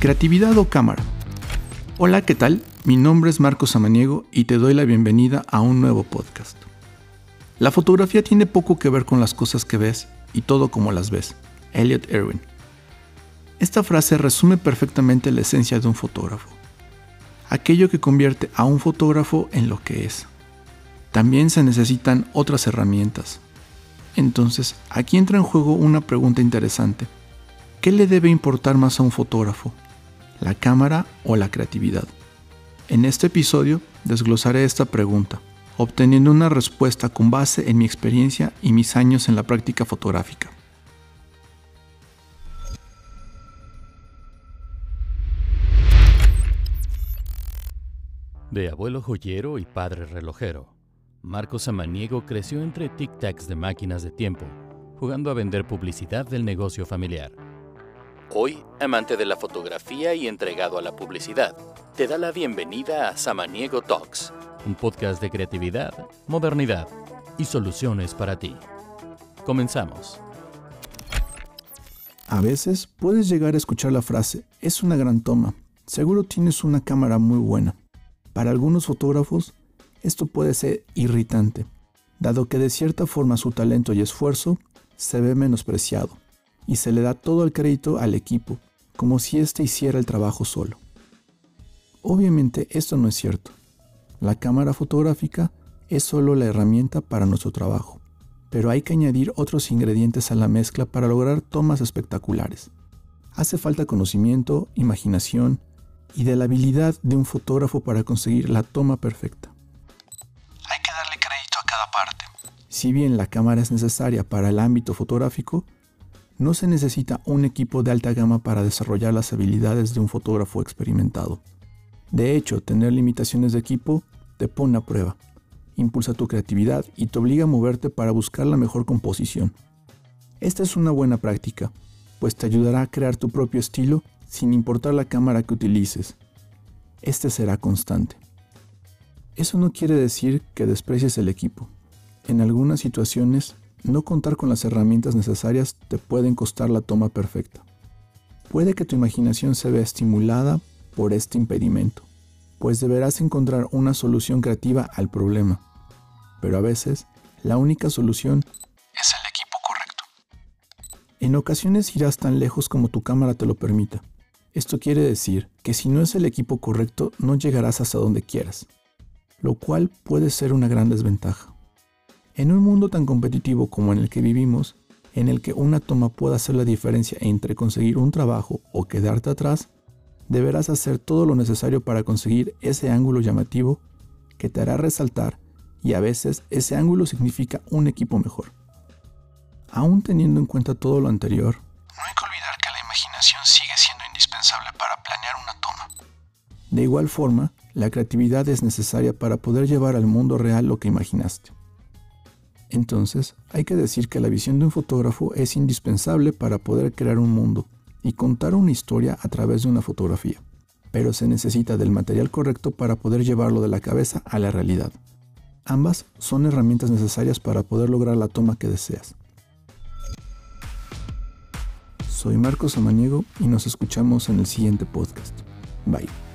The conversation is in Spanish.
Creatividad o cámara. Hola, ¿qué tal? Mi nombre es Marcos Samaniego y te doy la bienvenida a un nuevo podcast. La fotografía tiene poco que ver con las cosas que ves y todo como las ves. Elliot Erwin. Esta frase resume perfectamente la esencia de un fotógrafo. Aquello que convierte a un fotógrafo en lo que es. También se necesitan otras herramientas. Entonces, aquí entra en juego una pregunta interesante. ¿Qué le debe importar más a un fotógrafo? ¿La cámara o la creatividad? En este episodio desglosaré esta pregunta, obteniendo una respuesta con base en mi experiencia y mis años en la práctica fotográfica. De abuelo joyero y padre relojero, Marcos Samaniego creció entre tic-tacs de máquinas de tiempo, jugando a vender publicidad del negocio familiar. Hoy, amante de la fotografía y entregado a la publicidad, te da la bienvenida a Samaniego Talks, un podcast de creatividad, modernidad y soluciones para ti. Comenzamos. A veces puedes llegar a escuchar la frase, es una gran toma, seguro tienes una cámara muy buena. Para algunos fotógrafos, esto puede ser irritante, dado que de cierta forma su talento y esfuerzo se ve menospreciado y se le da todo el crédito al equipo, como si éste hiciera el trabajo solo. Obviamente esto no es cierto. La cámara fotográfica es solo la herramienta para nuestro trabajo, pero hay que añadir otros ingredientes a la mezcla para lograr tomas espectaculares. Hace falta conocimiento, imaginación y de la habilidad de un fotógrafo para conseguir la toma perfecta. Hay que darle crédito a cada parte. Si bien la cámara es necesaria para el ámbito fotográfico, no se necesita un equipo de alta gama para desarrollar las habilidades de un fotógrafo experimentado. De hecho, tener limitaciones de equipo te pone a prueba, impulsa tu creatividad y te obliga a moverte para buscar la mejor composición. Esta es una buena práctica, pues te ayudará a crear tu propio estilo sin importar la cámara que utilices. Este será constante. Eso no quiere decir que desprecies el equipo. En algunas situaciones no contar con las herramientas necesarias te pueden costar la toma perfecta. Puede que tu imaginación se vea estimulada por este impedimento, pues deberás encontrar una solución creativa al problema. Pero a veces, la única solución es el equipo correcto. En ocasiones irás tan lejos como tu cámara te lo permita. Esto quiere decir que si no es el equipo correcto, no llegarás hasta donde quieras, lo cual puede ser una gran desventaja. En un mundo tan competitivo como en el que vivimos, en el que una toma puede hacer la diferencia entre conseguir un trabajo o quedarte atrás, deberás hacer todo lo necesario para conseguir ese ángulo llamativo que te hará resaltar y a veces ese ángulo significa un equipo mejor. Aún teniendo en cuenta todo lo anterior, no hay que olvidar que la imaginación sigue siendo indispensable para planear una toma. De igual forma, la creatividad es necesaria para poder llevar al mundo real lo que imaginaste. Entonces, hay que decir que la visión de un fotógrafo es indispensable para poder crear un mundo y contar una historia a través de una fotografía, pero se necesita del material correcto para poder llevarlo de la cabeza a la realidad. Ambas son herramientas necesarias para poder lograr la toma que deseas. Soy Marcos Samaniego y nos escuchamos en el siguiente podcast. Bye.